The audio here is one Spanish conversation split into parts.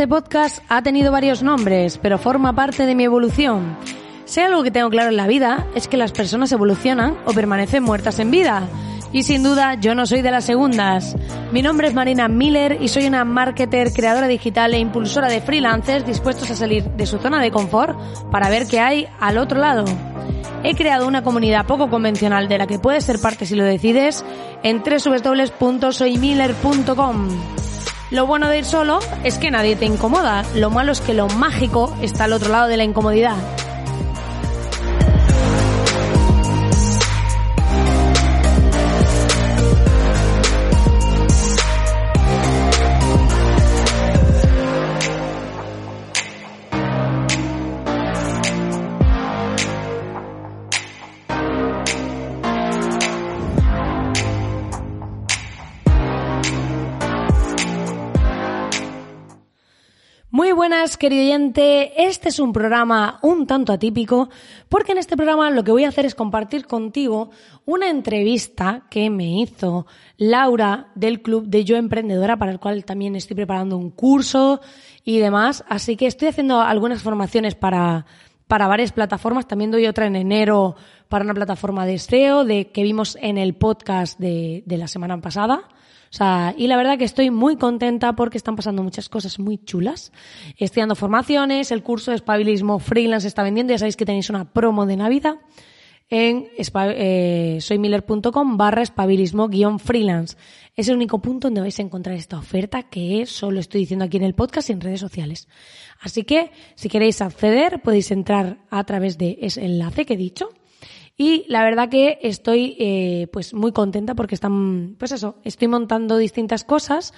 Este podcast ha tenido varios nombres, pero forma parte de mi evolución. Hay algo que tengo claro en la vida es que las personas evolucionan o permanecen muertas en vida. Y sin duda yo no soy de las segundas. Mi nombre es Marina Miller y soy una marketer, creadora digital e impulsora de freelancers dispuestos a salir de su zona de confort para ver qué hay al otro lado. He creado una comunidad poco convencional de la que puedes ser parte si lo decides en www.soymiller.com. Lo bueno de ir solo es que nadie te incomoda. Lo malo es que lo mágico está al otro lado de la incomodidad. Muy buenas, querido oyente. Este es un programa un tanto atípico porque en este programa lo que voy a hacer es compartir contigo una entrevista que me hizo Laura del Club de Yo Emprendedora para el cual también estoy preparando un curso y demás. Así que estoy haciendo algunas formaciones para, para varias plataformas. También doy otra en enero para una plataforma de SEO de, que vimos en el podcast de, de la semana pasada. O sea, y la verdad que estoy muy contenta porque están pasando muchas cosas muy chulas. Estoy dando formaciones, el curso de espabilismo freelance está vendiendo, ya sabéis que tenéis una promo de Navidad en eh, soymiller.com barra espabilismo guion freelance. Es el único punto donde vais a encontrar esta oferta que solo estoy diciendo aquí en el podcast y en redes sociales. Así que si queréis acceder podéis entrar a través de ese enlace que he dicho y la verdad que estoy eh, pues muy contenta porque están, pues eso, estoy montando distintas cosas,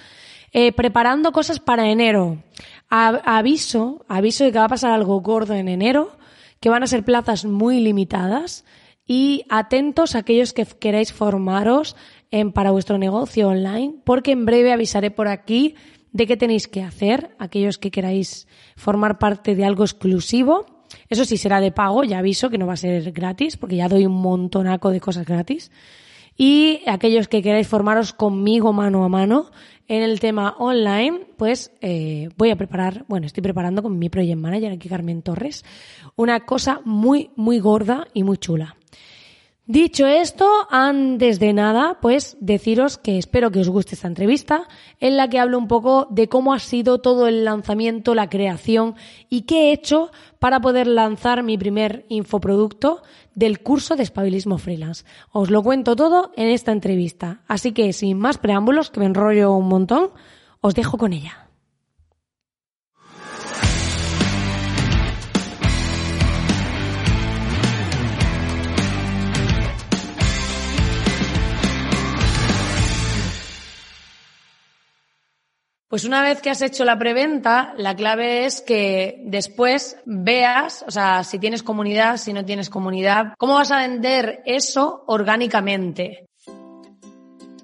eh, preparando cosas para enero. Aviso, aviso de que va a pasar algo gordo en enero, que van a ser plazas muy limitadas y atentos a aquellos que queráis formaros en, para vuestro negocio online, porque en breve avisaré por aquí de qué tenéis que hacer, aquellos que queráis formar parte de algo exclusivo. Eso sí será de pago, ya aviso que no va a ser gratis, porque ya doy un montonaco de cosas gratis. Y aquellos que queráis formaros conmigo mano a mano en el tema online, pues eh, voy a preparar, bueno, estoy preparando con mi project manager aquí, Carmen Torres, una cosa muy, muy gorda y muy chula. Dicho esto, antes de nada, pues deciros que espero que os guste esta entrevista, en la que hablo un poco de cómo ha sido todo el lanzamiento, la creación y qué he hecho para poder lanzar mi primer infoproducto del curso de espabilismo freelance. Os lo cuento todo en esta entrevista, así que sin más preámbulos, que me enrollo un montón, os dejo con ella. Pues una vez que has hecho la preventa, la clave es que después veas, o sea, si tienes comunidad, si no tienes comunidad, cómo vas a vender eso orgánicamente.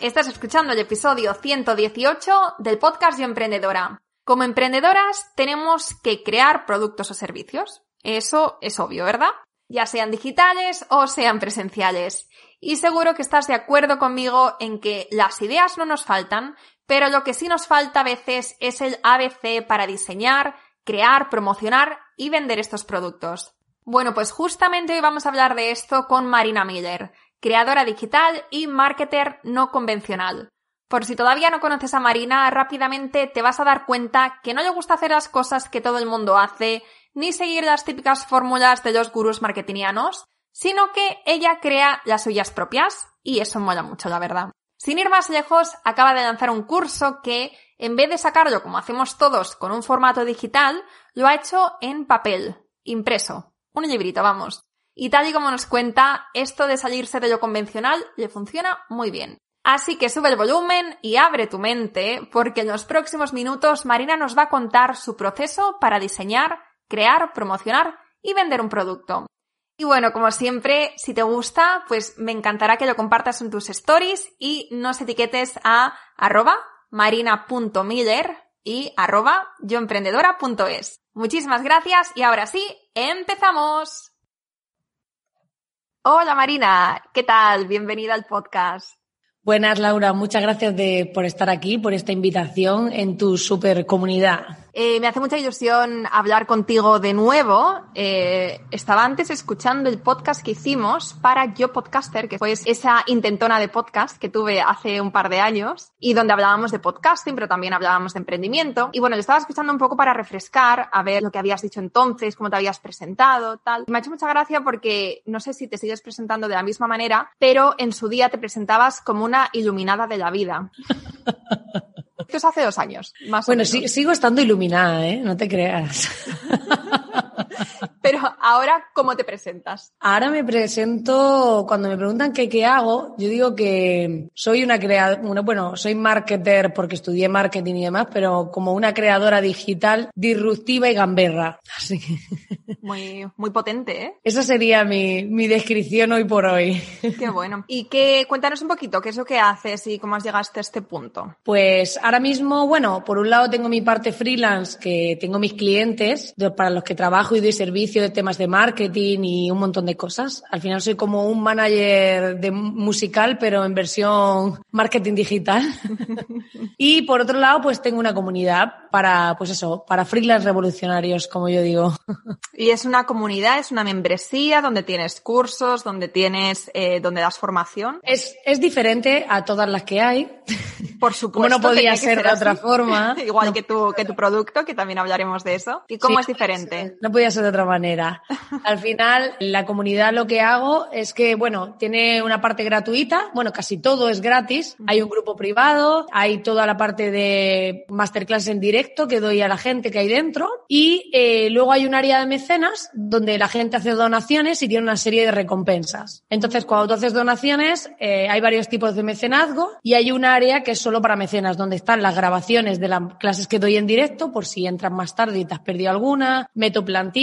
Estás escuchando el episodio 118 del podcast Yo Emprendedora. Como emprendedoras tenemos que crear productos o servicios. Eso es obvio, ¿verdad? Ya sean digitales o sean presenciales. Y seguro que estás de acuerdo conmigo en que las ideas no nos faltan, pero lo que sí nos falta a veces es el ABC para diseñar, crear, promocionar y vender estos productos. Bueno, pues justamente hoy vamos a hablar de esto con Marina Miller, creadora digital y marketer no convencional. Por si todavía no conoces a Marina, rápidamente te vas a dar cuenta que no le gusta hacer las cosas que todo el mundo hace, ni seguir las típicas fórmulas de los gurús marketingianos, sino que ella crea las suyas propias, y eso mola mucho, la verdad. Sin ir más lejos, acaba de lanzar un curso que, en vez de sacarlo como hacemos todos con un formato digital, lo ha hecho en papel, impreso. Un librito, vamos. Y tal y como nos cuenta, esto de salirse de lo convencional le funciona muy bien. Así que sube el volumen y abre tu mente, porque en los próximos minutos Marina nos va a contar su proceso para diseñar, crear, promocionar y vender un producto. Y bueno, como siempre, si te gusta, pues me encantará que lo compartas en tus stories y nos etiquetes a arroba marina.miller y arroba yoemprendedora.es. Muchísimas gracias y ahora sí, empezamos. Hola Marina, ¿qué tal? Bienvenida al podcast. Buenas, Laura. Muchas gracias de, por estar aquí, por esta invitación en tu super comunidad. Eh, me hace mucha ilusión hablar contigo de nuevo. Eh, estaba antes escuchando el podcast que hicimos para Yo Podcaster, que fue esa intentona de podcast que tuve hace un par de años y donde hablábamos de podcasting, pero también hablábamos de emprendimiento. Y bueno, lo estaba escuchando un poco para refrescar, a ver lo que habías dicho entonces, cómo te habías presentado, tal. me ha hecho mucha gracia porque no sé si te sigues presentando de la misma manera, pero en su día te presentabas como una iluminada de la vida. Esto es hace dos años, más bueno, o menos. sigo estando iluminada, ¿eh? No te creas. Pero ahora, ¿cómo te presentas? Ahora me presento, cuando me preguntan qué, qué hago, yo digo que soy una creadora, bueno, soy marketer porque estudié marketing y demás, pero como una creadora digital disruptiva y gamberra. Así que... Muy, muy potente, ¿eh? Esa sería mi, mi descripción hoy por hoy. Qué bueno. Y que, cuéntanos un poquito, ¿qué es lo que haces y cómo has llegado hasta este punto? Pues ahora mismo, bueno, por un lado tengo mi parte freelance, que tengo mis clientes para los que trabajo y servicio de temas de marketing y un montón de cosas. Al final soy como un manager de musical, pero en versión marketing digital. y por otro lado, pues tengo una comunidad para, pues eso, para freelance revolucionarios, como yo digo. Y es una comunidad, es una membresía donde tienes cursos, donde tienes, eh, donde das formación. Es, es diferente a todas las que hay. Por supuesto. Como no podía ser, de otra forma. Igual no. que tu, que tu producto, que también hablaremos de eso. ¿Y cómo Sí, es diferente? No podía ser de otra manera. Al final, la comunidad lo que hago es que, bueno, tiene una parte gratuita, bueno, casi todo es gratis. Hay un grupo privado, hay toda la parte de masterclass en directo que doy a la gente que hay dentro y eh, luego hay un área de mecenas donde la gente hace donaciones y tiene una serie de recompensas. Entonces, cuando tú haces donaciones, eh, hay varios tipos de mecenazgo y hay un área que es solo para mecenas, donde están las grabaciones de las clases que doy en directo, por si entras más tarde y te has perdido alguna, meto plantillas,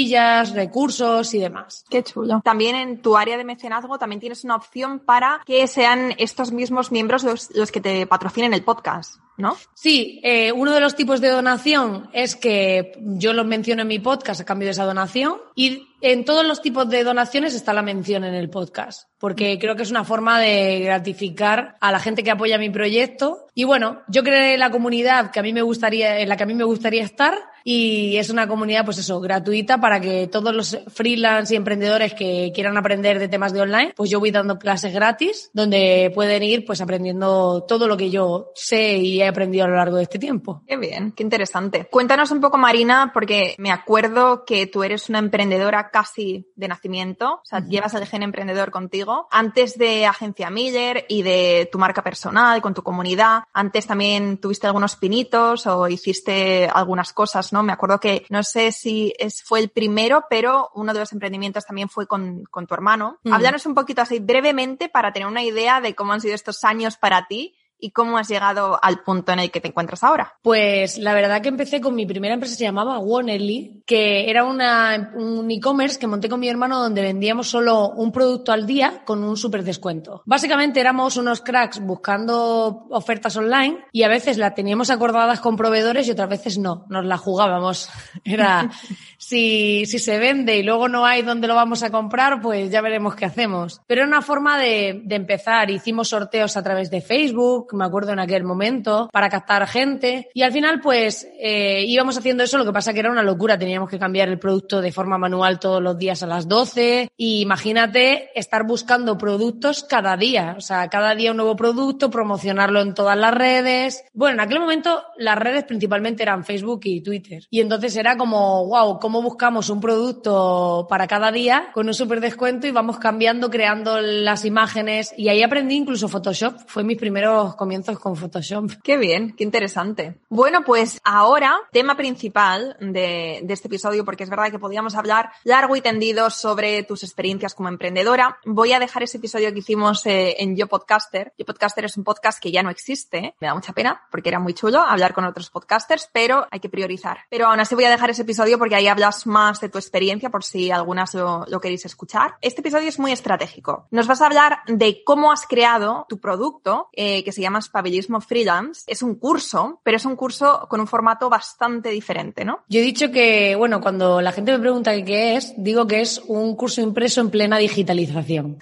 recursos y demás. Qué chulo. También en tu área de mecenazgo también tienes una opción para que sean estos mismos miembros los, los que te patrocinen el podcast, ¿no? Sí, eh, uno de los tipos de donación es que yo los menciono en mi podcast a cambio de esa donación y en todos los tipos de donaciones está la mención en el podcast, porque creo que es una forma de gratificar a la gente que apoya mi proyecto. Y bueno, yo creé la comunidad que a mí me gustaría, en la que a mí me gustaría estar y es una comunidad, pues eso, gratuita para que todos los freelance y emprendedores que quieran aprender de temas de online, pues yo voy dando clases gratis donde pueden ir pues aprendiendo todo lo que yo sé y he aprendido a lo largo de este tiempo. Qué bien, qué interesante. Cuéntanos un poco, Marina, porque me acuerdo que tú eres una emprendedora casi de nacimiento, o sea, llevas el gen emprendedor contigo. Antes de Agencia Miller y de tu marca personal, con tu comunidad, antes también tuviste algunos pinitos o hiciste algunas cosas, ¿no? Me acuerdo que, no sé si es, fue el primero, pero uno de los emprendimientos también fue con, con tu hermano. Mm. Háblanos un poquito así brevemente para tener una idea de cómo han sido estos años para ti y cómo has llegado al punto en el que te encuentras ahora. Pues la verdad que empecé con mi primera empresa, se llamaba Wonely, que era una, un e-commerce que monté con mi hermano donde vendíamos solo un producto al día con un súper descuento. Básicamente éramos unos cracks buscando ofertas online y a veces las teníamos acordadas con proveedores y otras veces no, nos la jugábamos. Era, si, si se vende y luego no hay donde lo vamos a comprar, pues ya veremos qué hacemos. Pero era una forma de, de empezar. Hicimos sorteos a través de Facebook, me acuerdo en aquel momento, para captar gente. Y al final pues eh, íbamos haciendo eso, lo que pasa que era una locura, teníamos que cambiar el producto de forma manual todos los días a las 12 y imagínate estar buscando productos cada día, o sea, cada día un nuevo producto, promocionarlo en todas las redes. Bueno, en aquel momento las redes principalmente eran Facebook y Twitter. Y entonces era como, wow, ¿cómo buscamos un producto para cada día con un súper descuento y vamos cambiando, creando las imágenes. Y ahí aprendí incluso Photoshop, fue mis primeros comienzos con Photoshop. Qué bien, qué interesante. Bueno, pues ahora, tema principal de, este episodio, porque es verdad que podíamos hablar largo y tendido sobre tus experiencias como emprendedora. Voy a dejar ese episodio que hicimos eh, en Yo Podcaster. Yo Podcaster es un podcast que ya no existe. Me da mucha pena porque era muy chulo hablar con otros podcasters, pero hay que priorizar. Pero aún así voy a dejar ese episodio porque ahí hablas más de tu experiencia por si algunas lo, lo queréis escuchar. Este episodio es muy estratégico. Nos vas a hablar de cómo has creado tu producto, eh, que se llama Spabilismo Freelance. Es un curso, pero es un curso con un formato bastante diferente, ¿no? Yo he dicho que, bueno, cuando la gente me pregunta qué es, digo que es un curso impreso en plena digitalización.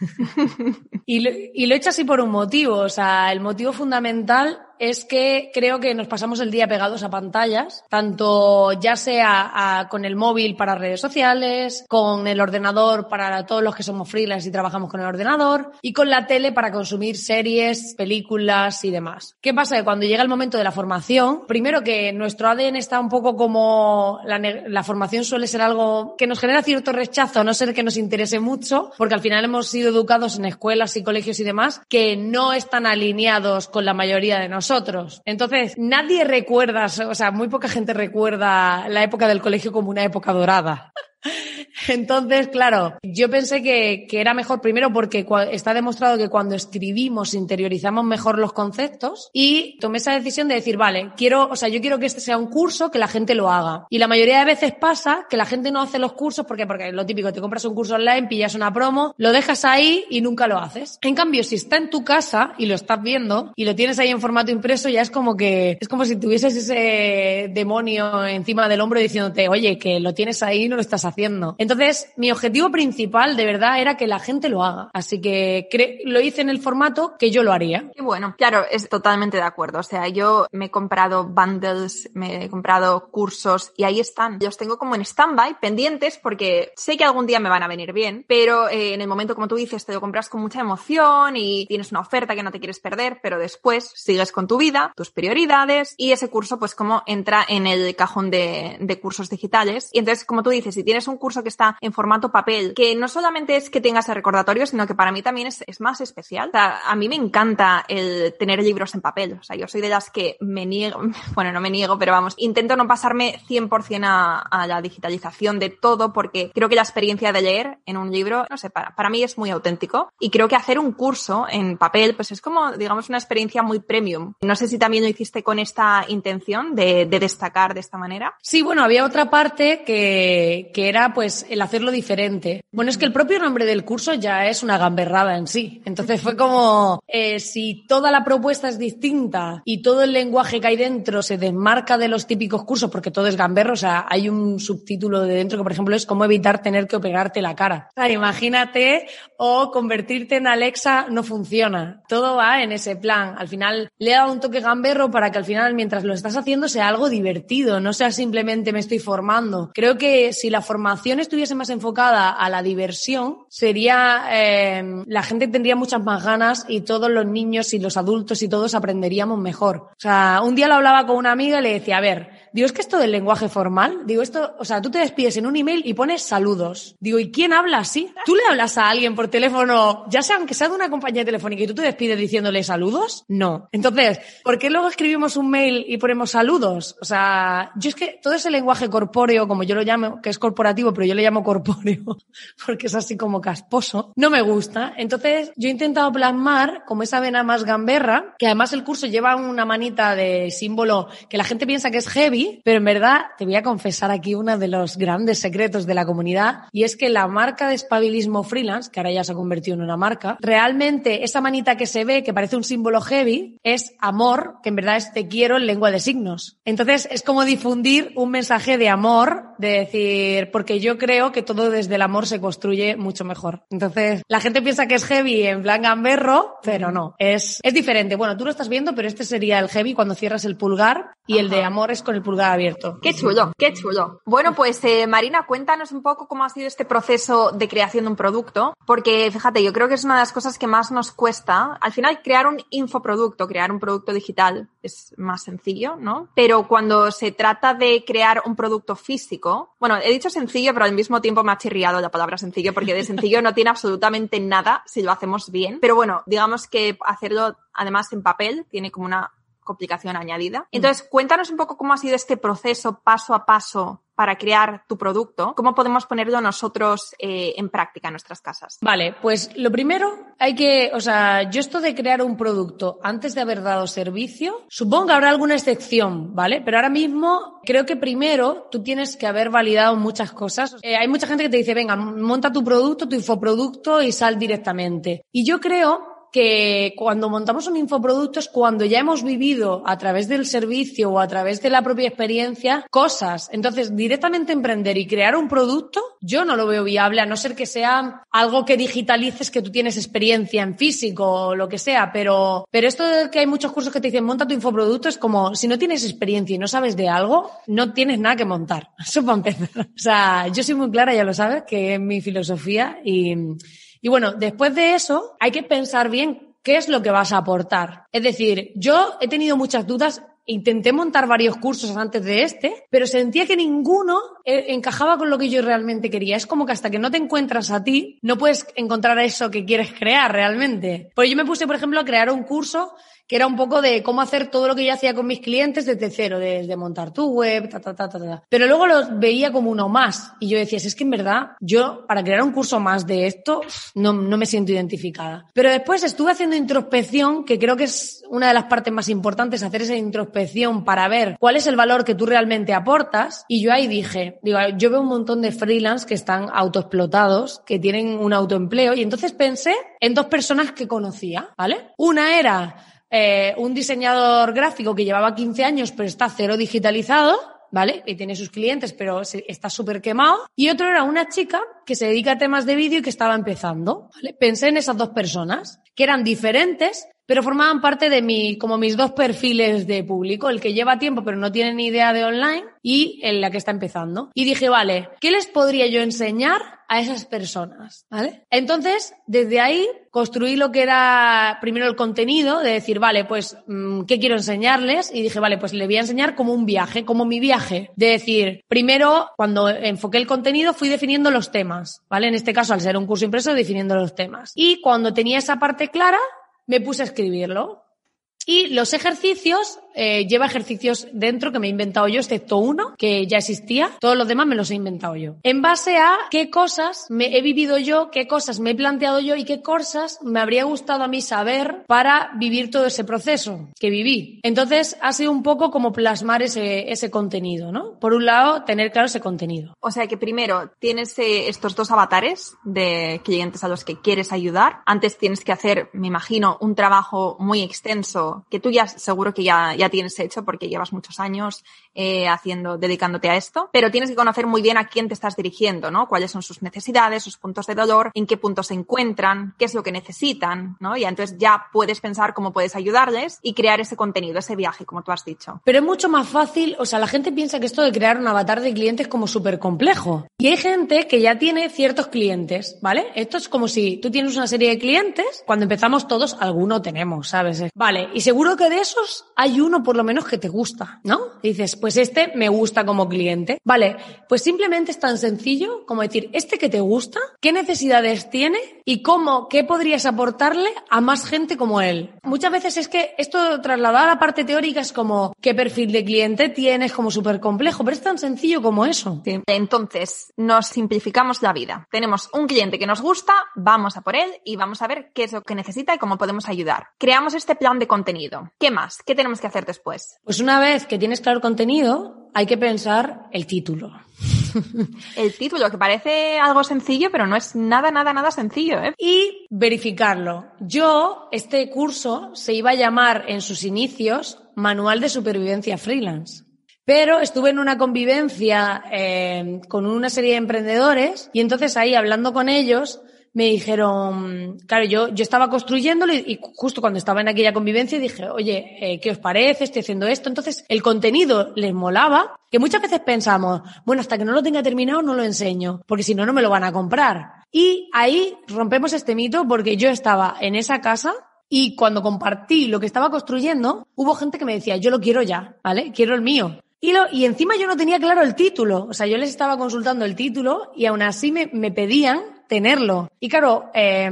y, lo, y lo he hecho así por un motivo, o sea, el motivo fundamental es que creo que nos pasamos el día pegados a pantallas, tanto ya sea con el móvil para redes sociales, con el ordenador para todos los que somos freelance y trabajamos con el ordenador, y con la tele para consumir series, películas y demás. ¿Qué pasa? Que cuando llega el momento de la formación, primero que nuestro ADN está un poco como la, la formación suele ser algo que nos genera cierto rechazo, a no ser que nos interese mucho, porque al final hemos sido educados en escuelas y colegios y demás que no están alineados con la mayoría de nosotros nosotros. Entonces, nadie recuerda, o sea, muy poca gente recuerda la época del colegio como una época dorada. Entonces, claro, yo pensé que, que, era mejor primero porque está demostrado que cuando escribimos interiorizamos mejor los conceptos y tomé esa decisión de decir, vale, quiero, o sea, yo quiero que este sea un curso que la gente lo haga. Y la mayoría de veces pasa que la gente no hace los cursos porque, porque lo típico, te compras un curso online, pillas una promo, lo dejas ahí y nunca lo haces. En cambio, si está en tu casa y lo estás viendo y lo tienes ahí en formato impreso, ya es como que, es como si tuvieses ese demonio encima del hombro diciéndote, oye, que lo tienes ahí y no lo estás haciendo. Entonces, mi objetivo principal de verdad era que la gente lo haga. Así que lo hice en el formato que yo lo haría. Y bueno, claro, es totalmente de acuerdo. O sea, yo me he comprado bundles, me he comprado cursos y ahí están. Los tengo como en stand-by, pendientes, porque sé que algún día me van a venir bien, pero eh, en el momento, como tú dices, te lo compras con mucha emoción y tienes una oferta que no te quieres perder, pero después sigues con tu vida, tus prioridades y ese curso pues como entra en el cajón de, de cursos digitales. Y entonces, como tú dices, si tienes un curso que está en formato papel, que no solamente es que tengas el recordatorio, sino que para mí también es, es más especial. O sea, a mí me encanta el tener libros en papel. O sea, yo soy de las que me niego, bueno, no me niego, pero vamos, intento no pasarme 100% a, a la digitalización de todo porque creo que la experiencia de leer en un libro, no sé, para, para mí es muy auténtico. Y creo que hacer un curso en papel, pues es como, digamos, una experiencia muy premium. No sé si también lo hiciste con esta intención de, de destacar de esta manera. Sí, bueno, había otra parte que, que era pues el hacerlo diferente. Bueno, es que el propio nombre del curso ya es una gamberrada en sí. Entonces fue como, eh, si toda la propuesta es distinta y todo el lenguaje que hay dentro se desmarca de los típicos cursos, porque todo es gamberro, o sea, hay un subtítulo de dentro que, por ejemplo, es cómo evitar tener que operarte la cara. O sea, imagínate, o convertirte en Alexa no funciona. Todo va en ese plan. Al final, le he dado un toque gamberro para que al final, mientras lo estás haciendo, sea algo divertido, no sea simplemente me estoy formando. Creo que si la formación estuviese más enfocada a la diversión, sería, eh, la gente tendría muchas más ganas y todos los niños y los adultos y todos aprenderíamos mejor. O sea, un día lo hablaba con una amiga y le decía, a ver, digo, es que esto del lenguaje formal, digo, esto, o sea, tú te despides en un email y pones saludos. Digo, ¿y quién habla así? ¿Tú le hablas a alguien por teléfono, ya sea aunque sea de una compañía telefónica y tú te despides diciéndole saludos? No. Entonces, ¿por qué luego escribimos un mail y ponemos saludos? O sea, yo es que todo ese lenguaje corpóreo, como yo lo llamo, que es corporativo, pero yo le llamo corpóreo porque es así como casposo, no me gusta. Entonces yo he intentado plasmar como esa vena más gamberra, que además el curso lleva una manita de símbolo que la gente piensa que es heavy, pero en verdad te voy a confesar aquí uno de los grandes secretos de la comunidad y es que la marca de espabilismo freelance, que ahora ya se ha convertido en una marca, realmente esa manita que se ve, que parece un símbolo heavy, es amor, que en verdad es te quiero en lengua de signos. Entonces es como difundir un mensaje de amor, de decir, porque yo creo que todo desde el amor se construye mucho mejor. Entonces la gente piensa que es heavy en plan gamberro, pero no, es, es diferente. Bueno, tú lo estás viendo, pero este sería el heavy cuando cierras el pulgar y el de amor es con el pulgar abierto. Qué chulo, qué chulo. Bueno, pues eh, Marina, cuéntanos un poco cómo ha sido este proceso de creación de un producto, porque fíjate, yo creo que es una de las cosas que más nos cuesta. Al final, crear un infoproducto, crear un producto digital es más sencillo, ¿no? Pero cuando se trata de crear un producto físico, bueno, he dicho sencillo, pero al mismo tiempo me ha chirriado la palabra sencillo, porque de sencillo no tiene absolutamente nada si lo hacemos bien. Pero bueno, digamos que hacerlo además en papel tiene como una complicación añadida. Entonces, cuéntanos un poco cómo ha sido este proceso paso a paso para crear tu producto, cómo podemos ponerlo nosotros eh, en práctica en nuestras casas. Vale, pues lo primero hay que, o sea, yo esto de crear un producto antes de haber dado servicio, supongo que habrá alguna excepción, ¿vale? Pero ahora mismo creo que primero tú tienes que haber validado muchas cosas. Eh, hay mucha gente que te dice, venga, monta tu producto, tu infoproducto y sal directamente. Y yo creo que cuando montamos un infoproducto es cuando ya hemos vivido a través del servicio o a través de la propia experiencia cosas. Entonces, directamente emprender y crear un producto, yo no lo veo viable, a no ser que sea algo que digitalices, que tú tienes experiencia en físico o lo que sea. Pero, pero esto de que hay muchos cursos que te dicen monta tu infoproducto es como si no tienes experiencia y no sabes de algo, no tienes nada que montar. Eso para empezar. O sea, yo soy muy clara, ya lo sabes, que es mi filosofía y, y bueno, después de eso hay que pensar bien qué es lo que vas a aportar. Es decir, yo he tenido muchas dudas. Intenté montar varios cursos antes de este, pero sentía que ninguno eh, encajaba con lo que yo realmente quería. Es como que hasta que no te encuentras a ti, no puedes encontrar eso que quieres crear realmente. Pues yo me puse, por ejemplo, a crear un curso que era un poco de cómo hacer todo lo que yo hacía con mis clientes desde cero, desde montar tu web, ta, ta, ta, ta, ta. Pero luego los veía como uno más. Y yo decía, es que en verdad, yo para crear un curso más de esto, no, no me siento identificada. Pero después estuve haciendo introspección, que creo que es una de las partes más importantes, hacer esa introspección para ver cuál es el valor que tú realmente aportas. Y yo ahí dije, digo, yo veo un montón de freelance que están autoexplotados, que tienen un autoempleo. Y entonces pensé en dos personas que conocía, ¿vale? Una era eh, un diseñador gráfico que llevaba 15 años pero está cero digitalizado, ¿vale? Y tiene sus clientes pero está súper quemado. Y otro era una chica que se dedica a temas de vídeo y que estaba empezando, ¿vale? Pensé en esas dos personas, que eran diferentes, pero formaban parte de mi, como mis dos perfiles de público, el que lleva tiempo pero no tiene ni idea de online y el la que está empezando. Y dije, vale, ¿qué les podría yo enseñar a esas personas? ¿Vale? Entonces, desde ahí construí lo que era primero el contenido, de decir, vale, pues, mm, ¿qué quiero enseñarles? Y dije, vale, pues le voy a enseñar como un viaje, como mi viaje. De decir, primero, cuando enfoqué el contenido, fui definiendo los temas, ¿vale? En este caso, al ser un curso impreso, definiendo los temas. Y cuando tenía esa parte clara, me puse a escribirlo. Y los ejercicios, eh, lleva ejercicios dentro que me he inventado yo, excepto uno que ya existía. Todos los demás me los he inventado yo. En base a qué cosas me he vivido yo, qué cosas me he planteado yo y qué cosas me habría gustado a mí saber para vivir todo ese proceso que viví. Entonces ha sido un poco como plasmar ese, ese contenido, ¿no? Por un lado, tener claro ese contenido. O sea que primero tienes eh, estos dos avatares de clientes a los que quieres ayudar. Antes tienes que hacer, me imagino, un trabajo muy extenso que tú ya seguro que ya, ya tienes hecho porque llevas muchos años eh, haciendo, dedicándote a esto, pero tienes que conocer muy bien a quién te estás dirigiendo, ¿no? Cuáles son sus necesidades, sus puntos de dolor, en qué puntos se encuentran, qué es lo que necesitan, ¿no? Y entonces ya puedes pensar cómo puedes ayudarles y crear ese contenido, ese viaje, como tú has dicho. Pero es mucho más fácil, o sea, la gente piensa que esto de crear un avatar de clientes es como súper complejo. Y hay gente que ya tiene ciertos clientes, ¿vale? Esto es como si tú tienes una serie de clientes, cuando empezamos todos, alguno tenemos, ¿sabes? Vale, y seguro que de esos hay uno por lo menos que te gusta, ¿no? Y dices, pues este me gusta como cliente. Vale, pues simplemente es tan sencillo como decir, este que te gusta, qué necesidades tiene y cómo, qué podrías aportarle a más gente como él. Muchas veces es que esto trasladado a la parte teórica es como, qué perfil de cliente tienes, como súper complejo, pero es tan sencillo como eso. Sí. Entonces, nos simplificamos la vida. Tenemos un cliente que nos gusta, vamos a por él y vamos a ver qué es lo que necesita y cómo podemos ayudar. Creamos este plan de contenido. ¿Qué más? ¿Qué tenemos que hacer después? Pues una vez que tienes claro el contenido, contenido hay que pensar el título. El título, que parece algo sencillo, pero no es nada, nada, nada sencillo, ¿eh? Y verificarlo. Yo, este curso se iba a llamar en sus inicios Manual de Supervivencia Freelance. Pero estuve en una convivencia eh, con una serie de emprendedores y entonces ahí hablando con ellos me dijeron, claro, yo, yo estaba construyéndolo y, justo cuando estaba en aquella convivencia dije, oye, eh, ¿qué os parece? Estoy haciendo esto. Entonces el contenido les molaba, que muchas veces pensamos, bueno, hasta que no lo tenga terminado no lo enseño, porque si no, no me lo van a comprar. Y ahí rompemos este mito porque yo estaba en esa casa y cuando compartí lo que estaba construyendo, hubo gente que me decía, yo lo quiero ya, ¿vale? Quiero el mío. Y, lo, y encima yo no tenía claro el título. O sea, yo les estaba consultando el título y aún así me, me pedían tenerlo. Y claro, eh,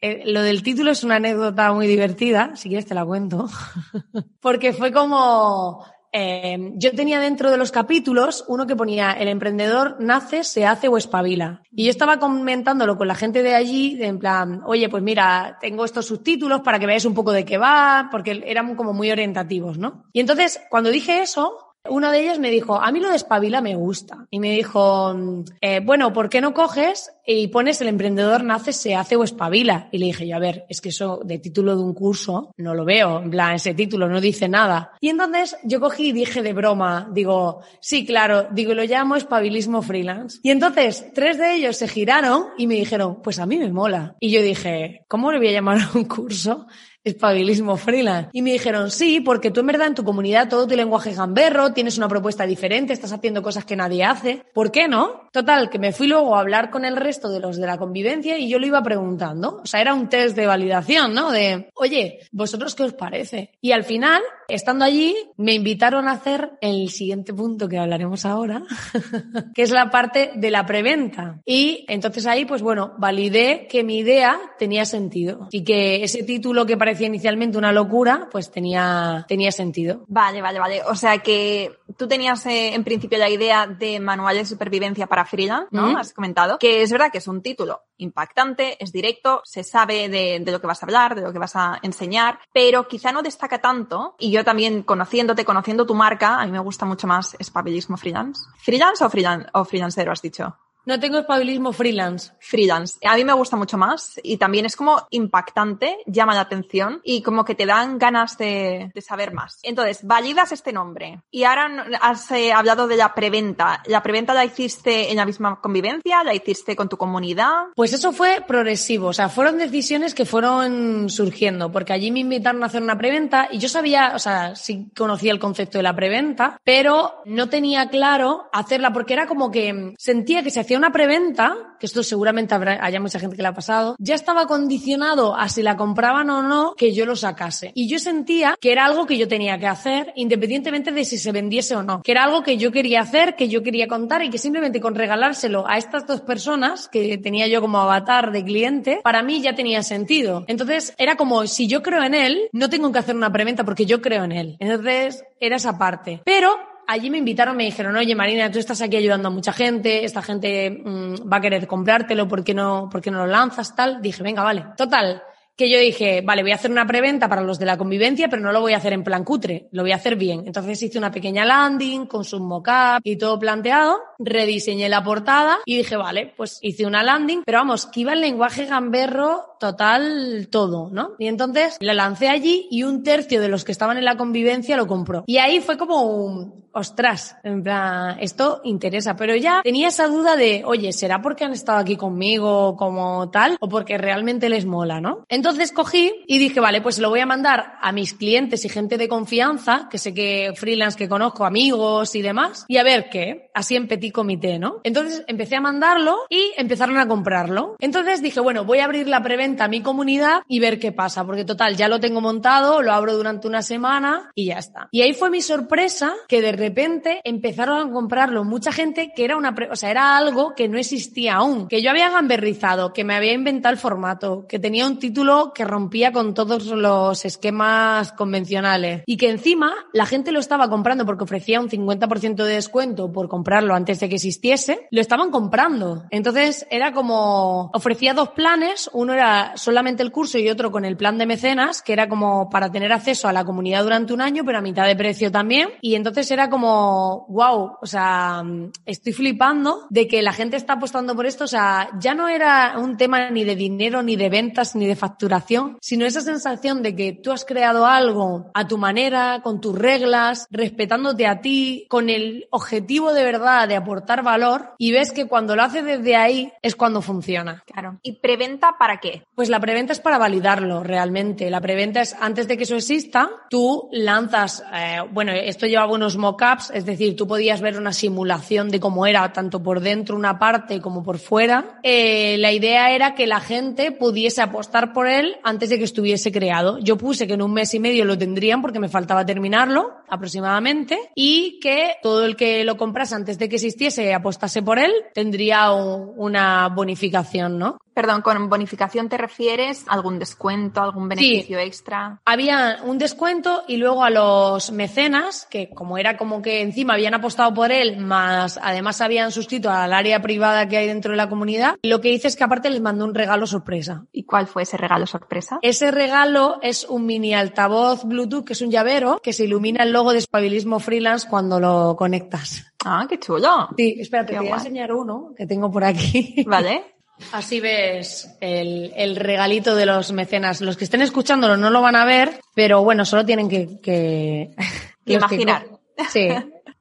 eh, lo del título es una anécdota muy divertida, si quieres te la cuento, porque fue como... eh, yo tenía dentro de los capítulos uno que ponía el emprendedor nace, se hace o espabila. Y yo estaba comentándolo con la gente de allí, de en plan, oye, pues mira, tengo estos subtítulos para que veáis un poco de qué va, porque eran como muy orientativos, ¿no? Y entonces, cuando dije eso, uno de ellos me dijo, a mí lo de espabila me gusta. Y me dijo, eh, bueno, ¿por qué no coges y pones el emprendedor nace, se hace o espabila? Y le dije yo, a ver, es que eso de título de un curso no lo veo. En plan, ese título no dice nada. Y entonces yo cogí y dije de broma, digo, sí, claro, digo, lo llamo espabilismo freelance. Y entonces tres de ellos se giraron y me dijeron, pues a mí me mola. Y yo dije, ¿cómo le voy a llamar un curso? Espabilismo freelance. Y me dijeron, sí, porque tú en verdad en tu comunidad todo tu lenguaje es gamberro, tienes una propuesta diferente, estás haciendo cosas que nadie hace. ¿Por qué no? Total, que me fui luego a hablar con el resto de los de la convivencia y yo lo iba preguntando. O sea, era un test de validación, ¿no? De, oye, ¿vosotros qué os parece? Y al final, estando allí, me invitaron a hacer el siguiente punto que hablaremos ahora, que es la parte de la preventa. Y entonces ahí, pues bueno, validé que mi idea tenía sentido y que ese título que parecía inicialmente una locura, pues tenía, tenía sentido. Vale, vale, vale. O sea que tú tenías eh, en principio la idea de manual de supervivencia para freelance, ¿no? Mm. Has comentado. Que es verdad que es un título impactante, es directo, se sabe de, de lo que vas a hablar, de lo que vas a enseñar, pero quizá no destaca tanto. Y yo también conociéndote, conociendo tu marca, a mí me gusta mucho más espabilismo freelance. ¿Freelance o, freelance, o freelancero has dicho? No tengo espabilismo freelance. freelance. A mí me gusta mucho más y también es como impactante, llama la atención y como que te dan ganas de, de saber más. Entonces, validas este nombre y ahora has eh, hablado de la preventa. ¿La preventa la hiciste en la misma convivencia? ¿La hiciste con tu comunidad? Pues eso fue progresivo, o sea, fueron decisiones que fueron surgiendo, porque allí me invitaron a hacer una preventa y yo sabía, o sea, sí conocía el concepto de la preventa, pero no tenía claro hacerla porque era como que sentía que se hacía una preventa, que esto seguramente habrá, haya mucha gente que le ha pasado, ya estaba condicionado a si la compraban o no que yo lo sacase. Y yo sentía que era algo que yo tenía que hacer independientemente de si se vendiese o no, que era algo que yo quería hacer, que yo quería contar y que simplemente con regalárselo a estas dos personas que tenía yo como avatar de cliente, para mí ya tenía sentido. Entonces era como si yo creo en él, no tengo que hacer una preventa porque yo creo en él. Entonces era esa parte. Pero allí me invitaron, me dijeron, oye Marina, tú estás aquí ayudando a mucha gente, esta gente mm, va a querer comprártelo, ¿por qué no, por qué no lo lanzas? Tal. Dije, venga, vale. Total. Que yo dije, vale, voy a hacer una preventa para los de la convivencia, pero no lo voy a hacer en plan cutre, lo voy a hacer bien. Entonces hice una pequeña landing con su mockup y todo planteado, rediseñé la portada y dije, vale, pues hice una landing, pero vamos, que iba el lenguaje gamberro total todo, ¿no? Y entonces la lancé allí y un tercio de los que estaban en la convivencia lo compró. Y ahí fue como un, ostras, en plan, esto interesa, pero ya tenía esa duda de, oye, ¿será porque han estado aquí conmigo como tal o porque realmente les mola, ¿no? Entonces cogí y dije, vale, pues lo voy a mandar a mis clientes y gente de confianza, que sé que freelance que conozco, amigos y demás, y a ver qué, así en petit comité, ¿no? Entonces empecé a mandarlo y empezaron a comprarlo. Entonces dije, bueno, voy a abrir la preventa a mi comunidad y ver qué pasa, porque total, ya lo tengo montado, lo abro durante una semana y ya está. Y ahí fue mi sorpresa que de repente empezaron a comprarlo mucha gente que era una, pre- o sea, era algo que no existía aún, que yo había gamberrizado, que me había inventado el formato, que tenía un título que rompía con todos los esquemas convencionales y que encima la gente lo estaba comprando porque ofrecía un 50% de descuento por comprarlo antes de que existiese, lo estaban comprando. Entonces era como, ofrecía dos planes, uno era solamente el curso y otro con el plan de mecenas, que era como para tener acceso a la comunidad durante un año, pero a mitad de precio también. Y entonces era como, wow, o sea, estoy flipando de que la gente está apostando por esto. O sea, ya no era un tema ni de dinero, ni de ventas, ni de facturación, sino esa sensación de que tú has creado algo a tu manera, con tus reglas, respetándote a ti, con el objetivo de verdad de aportar valor y ves que cuando lo haces desde ahí es cuando funciona. Claro. ¿Y preventa para qué? Pues la preventa es para validarlo realmente. La preventa es antes de que eso exista, tú lanzas, eh, bueno, esto lleva unos mockups, es decir, tú podías ver una simulación de cómo era tanto por dentro una parte como por fuera. Eh, la idea era que la gente pudiese apostar por él antes de que estuviese creado. Yo puse que en un mes y medio lo tendrían porque me faltaba terminarlo aproximadamente y que todo el que lo comprase antes de que existiese apostase por él tendría un- una bonificación, ¿no? Perdón, ¿con bonificación te refieres a algún descuento, algún beneficio extra? Había un descuento y luego a los mecenas, que como era como que encima habían apostado por él, más además habían suscrito al área privada que hay dentro de la comunidad, lo que hice es que aparte les mandé un regalo sorpresa. ¿Y cuál fue ese regalo sorpresa? Ese regalo es un mini altavoz Bluetooth, que es un llavero, que se ilumina el logo de Espabilismo Freelance cuando lo conectas. Ah, qué chulo. Sí, espérate, Qué te voy a enseñar uno que tengo por aquí. Vale. Así ves el, el regalito de los mecenas. Los que estén escuchándolo no lo van a ver, pero bueno, solo tienen que... que, imaginar. sí,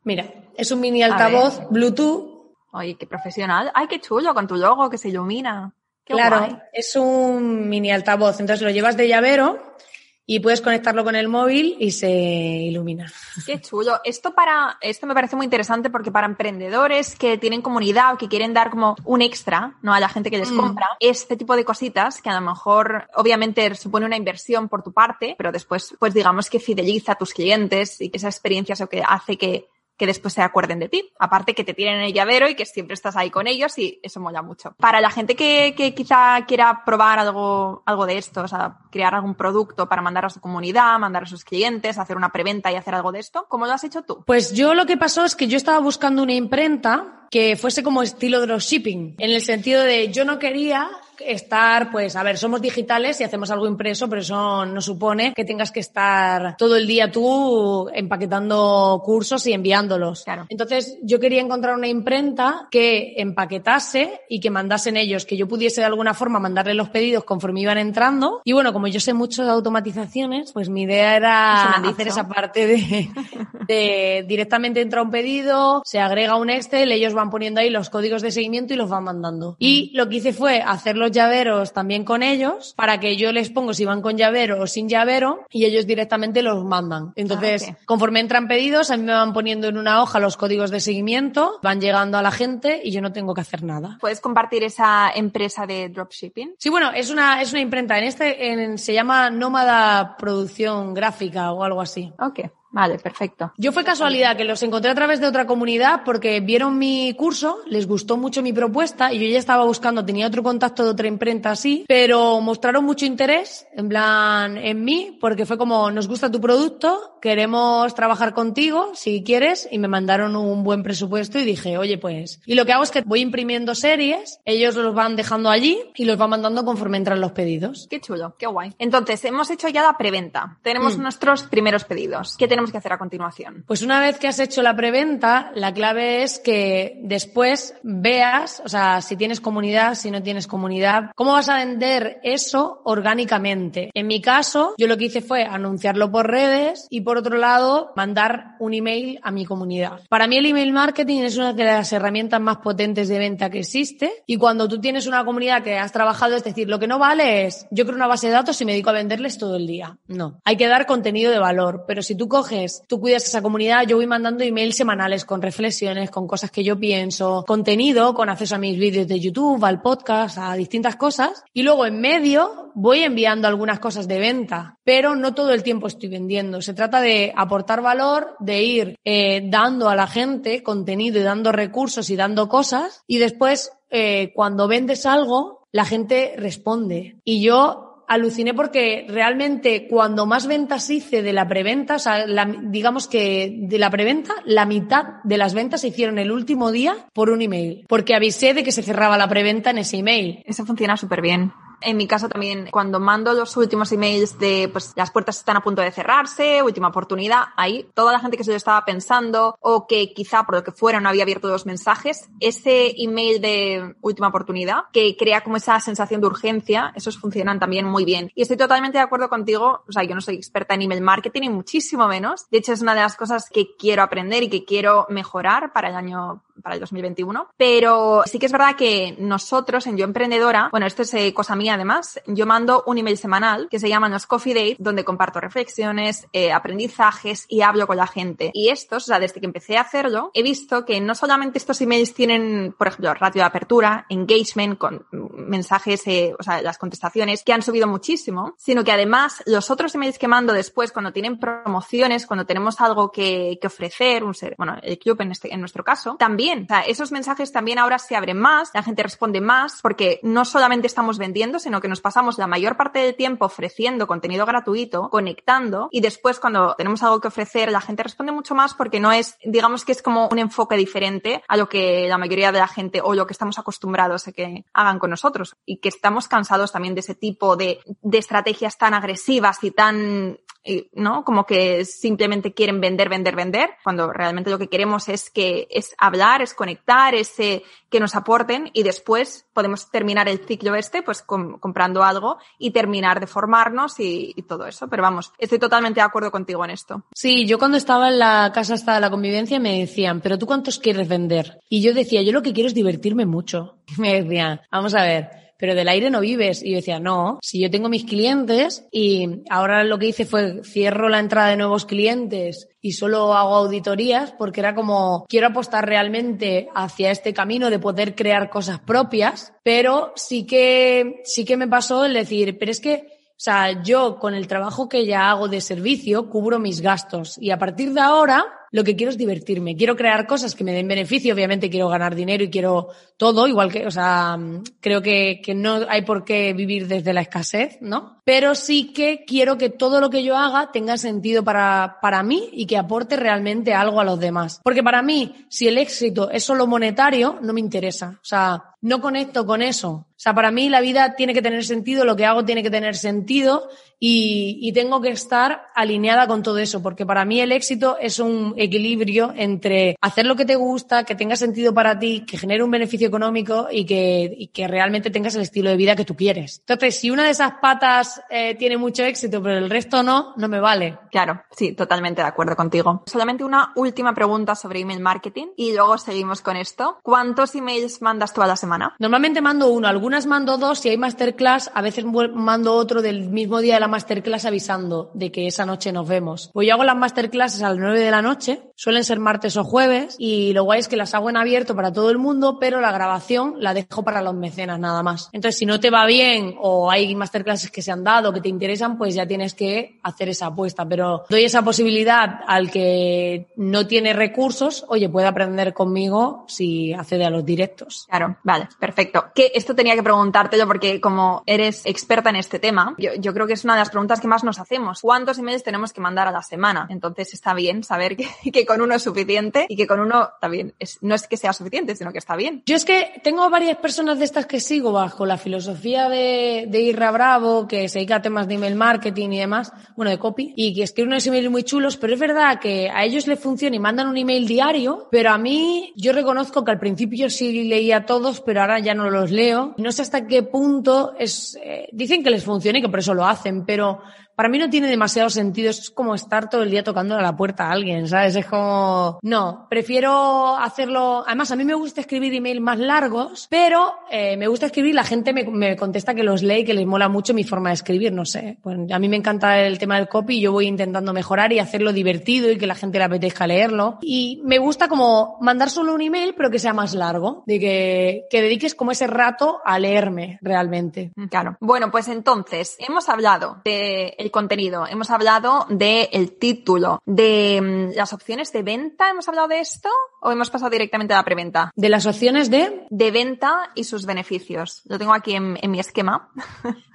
mira, es un mini altavoz Bluetooth. Oye, qué profesional. Ay, qué chulo, con tu logo que se ilumina. Qué claro, guay. es un mini altavoz. Entonces lo llevas de llavero y puedes conectarlo con el móvil y se ilumina. Qué chulo. Esto para, esto me parece muy interesante porque para emprendedores que tienen comunidad o que quieren dar como un extra, ¿no? A la gente que les Mm. compra, este tipo de cositas que a lo mejor, obviamente, supone una inversión por tu parte, pero después, pues digamos que fideliza a tus clientes y que esa experiencia es lo que hace que, que después se acuerden de ti. Aparte que te tienen el llavero y que siempre estás ahí con ellos y eso mola mucho. Para la gente que, quizá quiera probar algo, algo de esto, o sea, crear algún producto para mandar a su comunidad, mandar a sus clientes, hacer una preventa y hacer algo de esto, ¿cómo lo has hecho tú? Pues yo lo que pasó es que yo estaba buscando una imprenta que fuese como estilo dropshipping, en el sentido de yo no quería estar, pues, a ver, somos digitales y hacemos algo impreso, pero eso no supone que tengas que estar todo el día tú empaquetando cursos y enviándolos. Claro. Entonces, yo quería encontrar una imprenta que empaquetase y que mandasen ellos, que yo pudiese de alguna forma mandarle los pedidos conforme iban entrando. Y bueno, como yo sé mucho de automatizaciones, pues mi idea era hacer esa parte de, de directamente entra un pedido, se agrega un Excel, ellos van poniendo ahí los códigos de seguimiento y los van mandando. Y lo que hice fue hacer los llaveros también con ellos para que yo les pongo si van con llavero o sin llavero y ellos directamente los mandan. Entonces, Ah, conforme entran pedidos, a mí me van poniendo en una hoja los códigos de seguimiento, van llegando a la gente y yo no tengo que hacer nada. ¿Puedes compartir esa empresa de dropshipping? Sí, bueno, es una, es una imprenta. En este en- se llama Nómada Producción Gráfica o algo así. Ok, vale, perfecto. Yo fue casualidad que los encontré a través de otra comunidad porque vieron mi curso, les gustó mucho mi propuesta y yo ya estaba buscando, tenía otro contacto de otra imprenta así, pero mostraron mucho interés, en plan, en mí, porque fue como, nos gusta tu producto, queremos trabajar contigo, si quieres, y me mandaron un buen presupuesto y dije, oye, pues, y lo que hago es que voy imprimiendo series, ellos los van dejando allí y los van mandando conforme entran los pedidos. Qué chulo, qué guay. Entonces, hemos hecho ya la preventa. Tenemos Mm. nuestros primeros pedidos. ¿Qué tenemos que hacer a continuación? Pues una vez que has hecho la preventa, la clave es que después veas, o sea, si tienes comunidad, si no tienes comunidad, cómo vas a vender eso orgánicamente. En mi caso, yo lo que hice fue anunciarlo por redes y por otro lado, mandar un email a mi comunidad. Para mí el email marketing es una de las herramientas más potentes de venta que existe y cuando tú tienes una comunidad que has trabajado, es decir, lo que no vale es, yo creo una base de datos y me dedico a venderles todo el día. No. Hay que dar contenido de valor, pero si tú coges, tú cuidas esa comunidad, yo voy mandando emails semanales con reflexiones, con cosas que yo pienso, contenido, con acceso a mis vídeos de YouTube, al podcast, a distintas cosas. Y luego en medio voy enviando algunas cosas de venta, pero no todo el tiempo estoy vendiendo. Se trata de aportar valor, de ir eh, dando a la gente contenido y dando recursos y dando cosas. Y después, eh, cuando vendes algo, la gente responde. Y yo aluciné porque realmente cuando más ventas hice de la preventa, o sea, digamos que de la preventa, la mitad de las ventas se hicieron el último día por un email, porque avisé de que se cerraba la preventa en ese email. Eso funciona súper bien. En mi caso también, cuando mando los últimos emails de, pues, las puertas están a punto de cerrarse, última oportunidad, ahí toda la gente que se lo estaba pensando o que quizá por lo que fuera no había abierto los mensajes, ese email de última oportunidad que crea como esa sensación de urgencia, esos funcionan también muy bien. Y estoy totalmente de acuerdo contigo, o sea, yo no soy experta en email marketing y muchísimo menos. De hecho, es una de las cosas que quiero aprender y que quiero mejorar para el año para el 2021. Pero sí que es verdad que nosotros en Yo Emprendedora, bueno, esto es eh, cosa mía además, yo mando un email semanal que se llama los Coffee Dates, donde comparto reflexiones, eh, aprendizajes y hablo con la gente. Y estos, o sea, desde que empecé a hacerlo, he visto que no solamente estos emails tienen, por ejemplo, ratio de apertura, engagement con mensajes, eh, o sea, las contestaciones que han subido muchísimo, sino que además los otros emails que mando después, cuando tienen promociones, cuando tenemos algo que, que ofrecer, un ser, bueno, el club en, este, en nuestro caso, también esos mensajes también ahora se abren más, la gente responde más, porque no solamente estamos vendiendo, sino que nos pasamos la mayor parte del tiempo ofreciendo contenido gratuito, conectando, y después cuando tenemos algo que ofrecer, la gente responde mucho más porque no es, digamos que es como un enfoque diferente a lo que la mayoría de la gente o lo que estamos acostumbrados a que hagan con nosotros. Y que estamos cansados también de ese tipo de, de estrategias tan agresivas y tan ¿no? Como que simplemente quieren vender, vender, vender, cuando realmente lo que queremos es que es hablar, es conectar, es eh, que nos aporten y después podemos terminar el ciclo este, pues comprando algo y terminar de formarnos y, todo eso. Pero vamos, estoy totalmente de acuerdo contigo en esto. Sí, yo cuando estaba en la casa hasta la convivencia me decían, pero tú cuántos quieres vender? Y yo decía, yo lo que quiero es divertirme mucho. Me decían, vamos a ver, pero del aire no vives. Y yo decía, no, si yo tengo mis clientes y ahora lo que hice fue cierro la entrada de nuevos clientes y solo hago auditorías porque era como quiero apostar realmente hacia este camino de poder crear cosas propias, pero sí que sí que me pasó el decir, pero es que o sea, yo con el trabajo que ya hago de servicio cubro mis gastos y a partir de ahora lo que quiero es divertirme, quiero crear cosas que me den beneficio, obviamente quiero ganar dinero y quiero todo, igual que, o sea, creo que, que no hay por qué vivir desde la escasez, ¿no? Pero sí que quiero que todo lo que yo haga tenga sentido para, para mí y que aporte realmente algo a los demás. Porque para mí, si el éxito es solo monetario, no me interesa. O sea, no conecto con eso. O sea, para mí la vida tiene que tener sentido, lo que hago tiene que tener sentido y, y, tengo que estar alineada con todo eso, porque para mí el éxito es un equilibrio entre hacer lo que te gusta, que tenga sentido para ti, que genere un beneficio económico y que, y que realmente tengas el estilo de vida que tú quieres. Entonces, si una de esas patas eh, tiene mucho éxito, pero el resto no, no me vale. Claro, sí, totalmente de acuerdo contigo. Solamente una última pregunta sobre email marketing y luego seguimos con esto. ¿Cuántos emails mandas tú a la semana? Normalmente mando uno, algunas mando dos, si hay masterclass, a veces mando otro del mismo día de la masterclass avisando de que esa noche nos vemos. Pues yo hago las masterclasses a las 9 de la noche, suelen ser martes o jueves, y lo guay es que las hago en abierto para todo el mundo, pero la grabación la dejo para los mecenas nada más. Entonces, si no te va bien o hay masterclasses que se han dado que te interesan, pues ya tienes que hacer esa apuesta. Pero doy esa posibilidad al que no tiene recursos, oye, puede aprender conmigo si accede a los directos. Claro, vale, perfecto. Que esto tenía que preguntártelo porque como eres experta en este tema, yo, yo creo que es una de las preguntas que más nos hacemos. ¿Cuántos emails tenemos que mandar a la semana? Entonces está bien saber que, que con uno es suficiente y que con uno también es, no es que sea suficiente, sino que está bien. Yo es que tengo varias personas de estas que sigo bajo la filosofía de, de Irra Bravo, que se dedica a temas de email marketing y demás, bueno, de copy, y que escriben unos emails muy chulos, pero es verdad que a ellos les funciona y mandan un email diario, pero a mí yo reconozco que al principio sí leía todos, pero ahora ya no los leo. No sé hasta qué punto es, eh, dicen que les funciona y que por eso lo hacen, pero para mí no tiene demasiado sentido. Es como estar todo el día tocando a la puerta a alguien, ¿sabes? Es como, no, prefiero hacerlo. Además, a mí me gusta escribir emails más largos, pero eh, me gusta escribir. La gente me, me, contesta que los lee y que les mola mucho mi forma de escribir, no sé. Pues a mí me encanta el tema del copy yo voy intentando mejorar y hacerlo divertido y que la gente le apetezca leerlo. Y me gusta como mandar solo un email, pero que sea más largo, de que, que dediques como ese rato a leerme realmente. Claro. Bueno, pues entonces, hemos hablado de el contenido, hemos hablado del el título, de mm, las opciones de venta, ¿hemos hablado de esto? ¿O hemos pasado directamente a la preventa? De las opciones de... De venta y sus beneficios. Lo tengo aquí en, en mi esquema.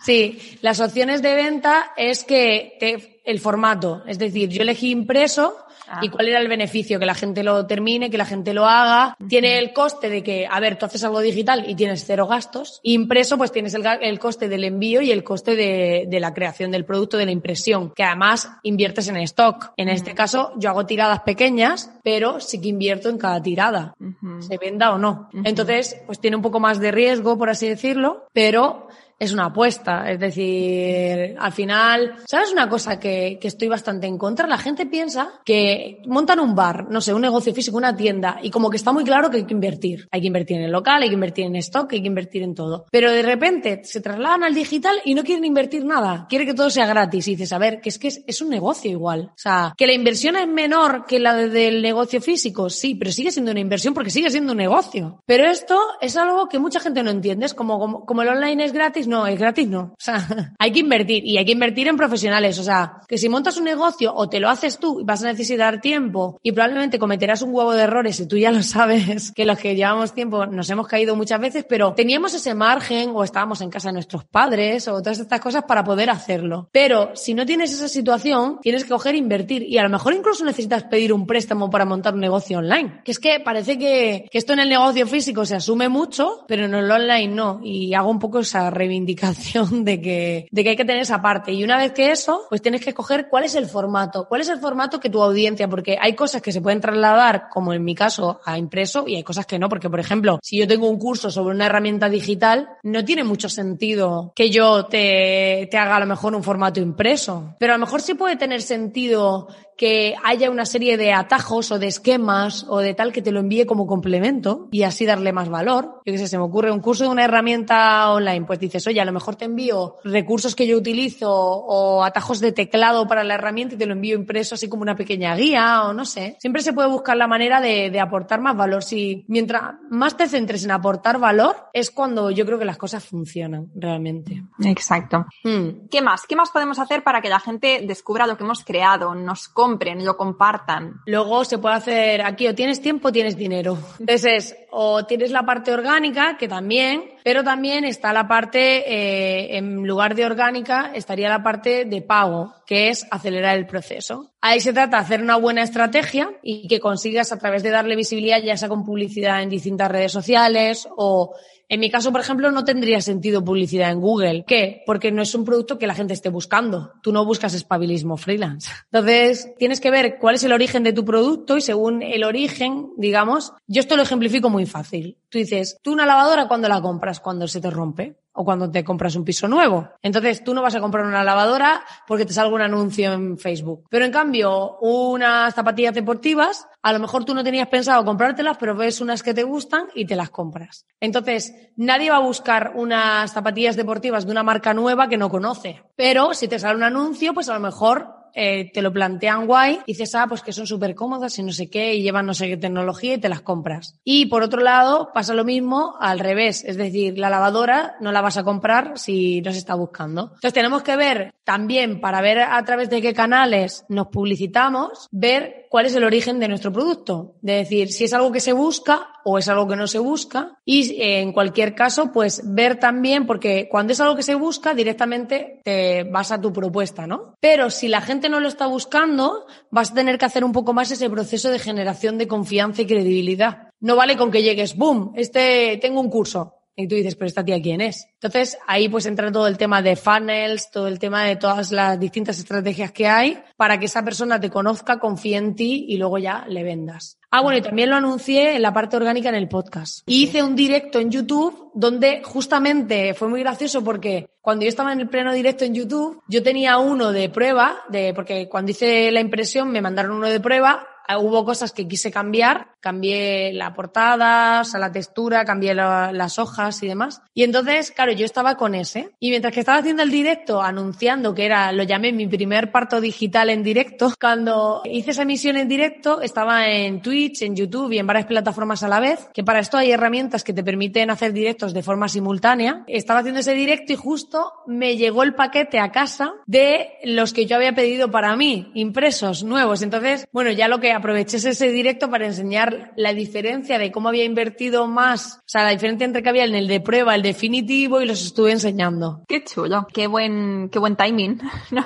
Sí, las opciones de venta es que te el formato. Es decir, yo elegí impreso Ah. y cuál era el beneficio, que la gente lo termine, que la gente lo haga. Tiene el coste de que, a ver, tú haces algo digital y tienes cero gastos. Impreso, pues tienes el, el coste del envío y el coste de, de la creación del producto, de la impresión, que además inviertes en stock. En este caso, yo hago tiradas pequeñas, pero sí que invierto en cada tirada, se venda o no. Entonces, pues tiene un poco más de riesgo, por así decirlo, pero es una apuesta. Es decir, al final, ¿sabes una cosa que, que estoy bastante en contra? La gente piensa que montan un bar, no sé, un negocio físico, una tienda, y como que está muy claro que hay que invertir. Hay que invertir en el local, hay que invertir en stock, hay que invertir en todo. Pero de repente se trasladan al digital y no quieren invertir nada. Quieren que todo sea gratis. Y dices, a ver, que es que es, es un negocio igual. O sea, que la inversión es menor que la de- del negocio físico, sí, pero sigue siendo una inversión porque sigue siendo un negocio. Pero esto es algo que mucha gente no entiende. Es como, como, como el online es gratis, no, es gratis no. O sea, hay que invertir y hay que invertir en profesionales. O sea, que si montas un negocio o te lo haces tú vas a necesitar tiempo y probablemente cometerás un huevo de errores y tú ya lo sabes, que los que llevamos tiempo nos hemos caído muchas veces, pero teníamos ese margen o estábamos en casa de nuestros padres o todas estas cosas para poder hacerlo. Pero si no tienes esa situación, tienes que coger e invertir y a lo mejor incluso necesitas pedir un préstamo para montar un negocio online. Que es que parece que, que esto en el negocio físico se asume mucho, pero en el online no. Y hago un poco esa reivindicación de que, de que hay que tener esa parte. Y una vez que eso, pues tienes que escoger cuál es el formato, cuál es el formato que tu audiencia, porque hay cosas que se pueden trasladar, como en mi caso, a impreso y hay cosas que no, porque por ejemplo, si yo tengo un curso sobre una herramienta digital, no tiene mucho sentido que yo te, te haga a lo mejor un formato impreso, pero a lo mejor sí puede tener sentido que haya una serie de atajos o de esquemas o de tal que te lo envíe como complemento y así darle más valor. Yo qué sé, se me ocurre un curso de una herramienta online, pues dices, oye, a lo mejor te envío recursos que yo utilizo o atajos de teclado para la herramienta y te lo envío impreso así como una pequeña guía o no sé. Siempre se puede buscar la manera de, de aportar más valor. Si mientras más te centres en aportar valor, es cuando yo creo que las cosas funcionan realmente. Exacto. Hmm. ¿Qué más? ¿Qué más podemos hacer para que la gente descubra lo que hemos creado, nos compren, lo compartan? Luego se puede hacer aquí o tienes tiempo o tienes dinero. Entonces es, o tienes la parte orgánica, que también, pero también está la parte, eh, en lugar de orgánica, estaría la parte de pago, que es acelerar el proceso. Ahí se trata de hacer una buena estrategia y que consigas a través de darle visibilidad, ya sea con publicidad en distintas redes sociales o en mi caso, por ejemplo, no tendría sentido publicidad en Google. ¿Qué? Porque no es un producto que la gente esté buscando. Tú no buscas espabilismo freelance. Entonces, tienes que ver cuál es el origen de tu producto y según el origen, digamos, yo esto lo ejemplifico muy fácil. Tú dices, tú una lavadora cuando la compras, cuando se te rompe o cuando te compras un piso nuevo. Entonces, tú no vas a comprar una lavadora porque te salga un anuncio en Facebook. Pero en cambio, unas zapatillas deportivas, a lo mejor tú no tenías pensado comprártelas, pero ves unas que te gustan y te las compras. Entonces, nadie va a buscar unas zapatillas deportivas de una marca nueva que no conoce. Pero si te sale un anuncio, pues a lo mejor eh, te lo plantean guay, dices, ah, pues que son súper cómodas y no sé qué, y llevan no sé qué tecnología y te las compras. Y por otro lado, pasa lo mismo al revés, es decir, la lavadora no la vas a comprar si no se está buscando. Entonces tenemos que ver también, para ver a través de qué canales nos publicitamos, ver cuál es el origen de nuestro producto. De decir, si es algo que se busca o es algo que no se busca. Y eh, en cualquier caso, pues ver también, porque cuando es algo que se busca, directamente te vas a tu propuesta, ¿no? Pero si la gente no lo está buscando, vas a tener que hacer un poco más ese proceso de generación de confianza y credibilidad. No vale con que llegues, boom, este, tengo un curso. Y tú dices, pero esta tía quién es. Entonces ahí pues entra todo el tema de funnels, todo el tema de todas las distintas estrategias que hay para que esa persona te conozca, confíe en ti y luego ya le vendas. Ah, bueno, y también lo anuncié en la parte orgánica en el podcast. Y hice un directo en YouTube donde justamente fue muy gracioso porque cuando yo estaba en el pleno directo en YouTube, yo tenía uno de prueba, de, porque cuando hice la impresión me mandaron uno de prueba hubo cosas que quise cambiar, cambié la portada, o sea, la textura, cambié la- las hojas y demás. Y entonces, claro, yo estaba con ese. Y mientras que estaba haciendo el directo, anunciando que era, lo llamé mi primer parto digital en directo, cuando hice esa emisión en directo, estaba en Twitch, en YouTube y en varias plataformas a la vez, que para esto hay herramientas que te permiten hacer directos de forma simultánea. Estaba haciendo ese directo y justo me llegó el paquete a casa de los que yo había pedido para mí, impresos, nuevos. Entonces, bueno, ya lo que aproveché es ese directo para enseñar la diferencia de cómo había invertido más, o sea, la diferencia entre que había en el de prueba, el definitivo y los estuve enseñando. Qué chulo, qué buen, qué buen timing, ¿no?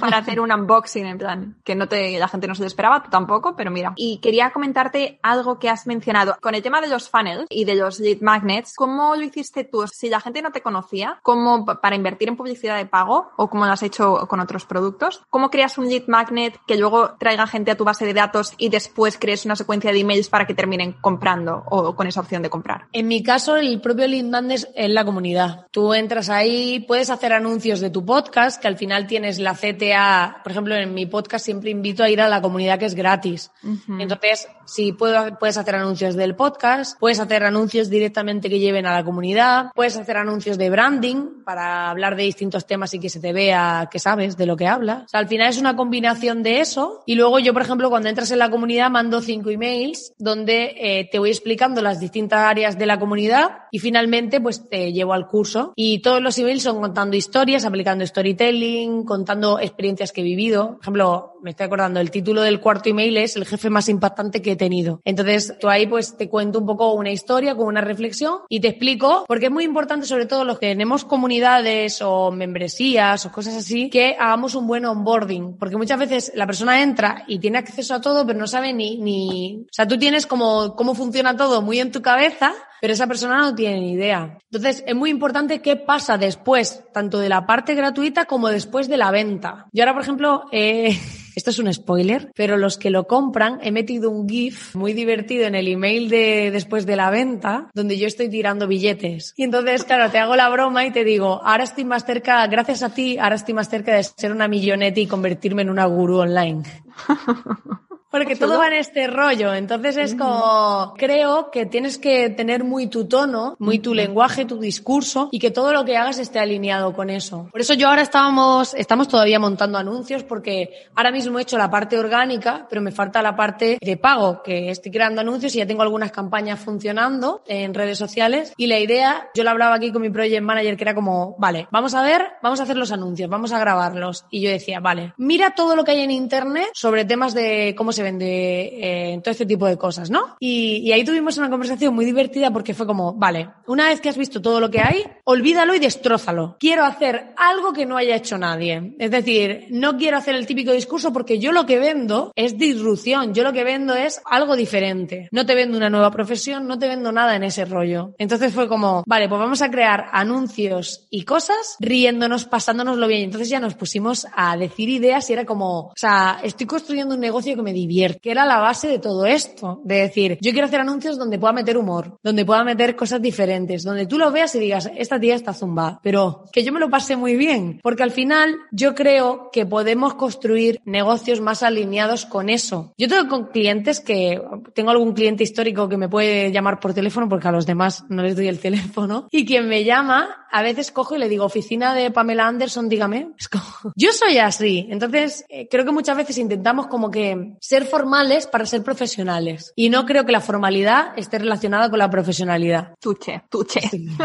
Para hacer un unboxing en plan, que no te, la gente no se lo esperaba, tú tampoco, pero mira. Y quería comentarte algo que has mencionado con el tema de los funnels y de los lead magnets. ¿Cómo lo hiciste tú? Si la gente no te conocía, ¿cómo para invertir en publicidad de pago o cómo lo has hecho con otros productos? ¿Cómo creas un lead magnet que luego traiga gente a tu base de datos y después crees una secuencia de emails para que terminen comprando o con esa opción de comprar? En mi caso, el propio lead magnet es la comunidad. Tú entras ahí, puedes hacer anuncios de tu podcast, que al final tienes la CTA. Por ejemplo, en mi podcast siempre invito a ir a la comunidad que es gratis. Entonces, si puedo, puedes hacer anuncios del podcast, puedes hacer anuncios directamente que lleven a la comunidad, puedes hacer anuncios de branding para hablar de distintos temas y que se te vea que sabes de lo que hablas. O sea, al final es una combinación de eso. Y luego yo, por ejemplo, cuando entras en la comunidad mando cinco emails donde eh, te voy explicando las distintas áreas de la comunidad y finalmente pues te llevo al curso. Y todos los emails son contando historias, aplicando storytelling, contando experiencias que he vivido. Por ejemplo, me estoy acordando, el título del cuarto email es el jefe más impactante que he tenido. Entonces, tú ahí pues te cuento un poco una historia con una reflexión y te explico, porque es muy importante, sobre todo los que tenemos comunidades o membresías o cosas así, que hagamos un buen onboarding, porque muchas veces la persona entra y tiene acceso a todo, pero no sabe ni, ni, sea, tú tienes como cómo funciona todo muy en tu cabeza, pero esa persona no tiene ni idea. Entonces, es muy importante qué pasa después, tanto de la parte gratuita como después de la venta. Yo ahora, por ejemplo, eh, esto es un spoiler, pero los que lo compran, he metido un GIF muy divertido en el email de después de la venta, donde yo estoy tirando billetes. Y entonces, claro, te hago la broma y te digo, ahora estoy más cerca, gracias a ti, ahora estoy más cerca de ser una milloneta y convertirme en una gurú online. Porque todo va en este rollo. Entonces es como, creo que tienes que tener muy tu tono, muy tu lenguaje, tu discurso y que todo lo que hagas esté alineado con eso. Por eso yo ahora estábamos, estamos todavía montando anuncios porque ahora mismo he hecho la parte orgánica, pero me falta la parte de pago, que estoy creando anuncios y ya tengo algunas campañas funcionando en redes sociales. Y la idea, yo lo hablaba aquí con mi project manager, que era como, vale, vamos a ver, vamos a hacer los anuncios, vamos a grabarlos. Y yo decía, vale, mira todo lo que hay en internet sobre temas de cómo se vende eh, todo este tipo de cosas, ¿no? Y, ahí tuvimos una conversación muy divertida porque fue como, vale, una vez que has visto todo lo que hay, olvídalo y destrózalo. Quiero hacer algo que no haya hecho nadie. Es decir, no quiero hacer el típico discurso porque yo lo que vendo es disrupción, yo lo que vendo es algo diferente. No te vendo una nueva profesión, no te vendo nada en ese rollo. Entonces fue como, vale, pues vamos a crear anuncios y cosas riéndonos, pasándonoslo bien. Entonces ya nos pusimos a decir ideas y era como, o sea, estoy construyendo un negocio que me que era la base de todo esto. De decir, yo quiero hacer anuncios donde pueda meter humor, donde pueda meter cosas diferentes, donde tú lo veas y digas, esta tía está zumba, pero que yo me lo pase muy bien. Porque al final yo creo que podemos construir negocios más alineados con eso. Yo tengo con clientes que, tengo algún cliente histórico que me puede llamar por teléfono porque a los demás no les doy el teléfono. Y quien me llama, a veces cojo y le digo, oficina de Pamela Anderson, dígame. Es como, yo soy así. Entonces, eh, creo que muchas veces intentamos como que ser formal para ser profesionales. Y no creo que la formalidad esté relacionada con la profesionalidad. Tuche, tuche.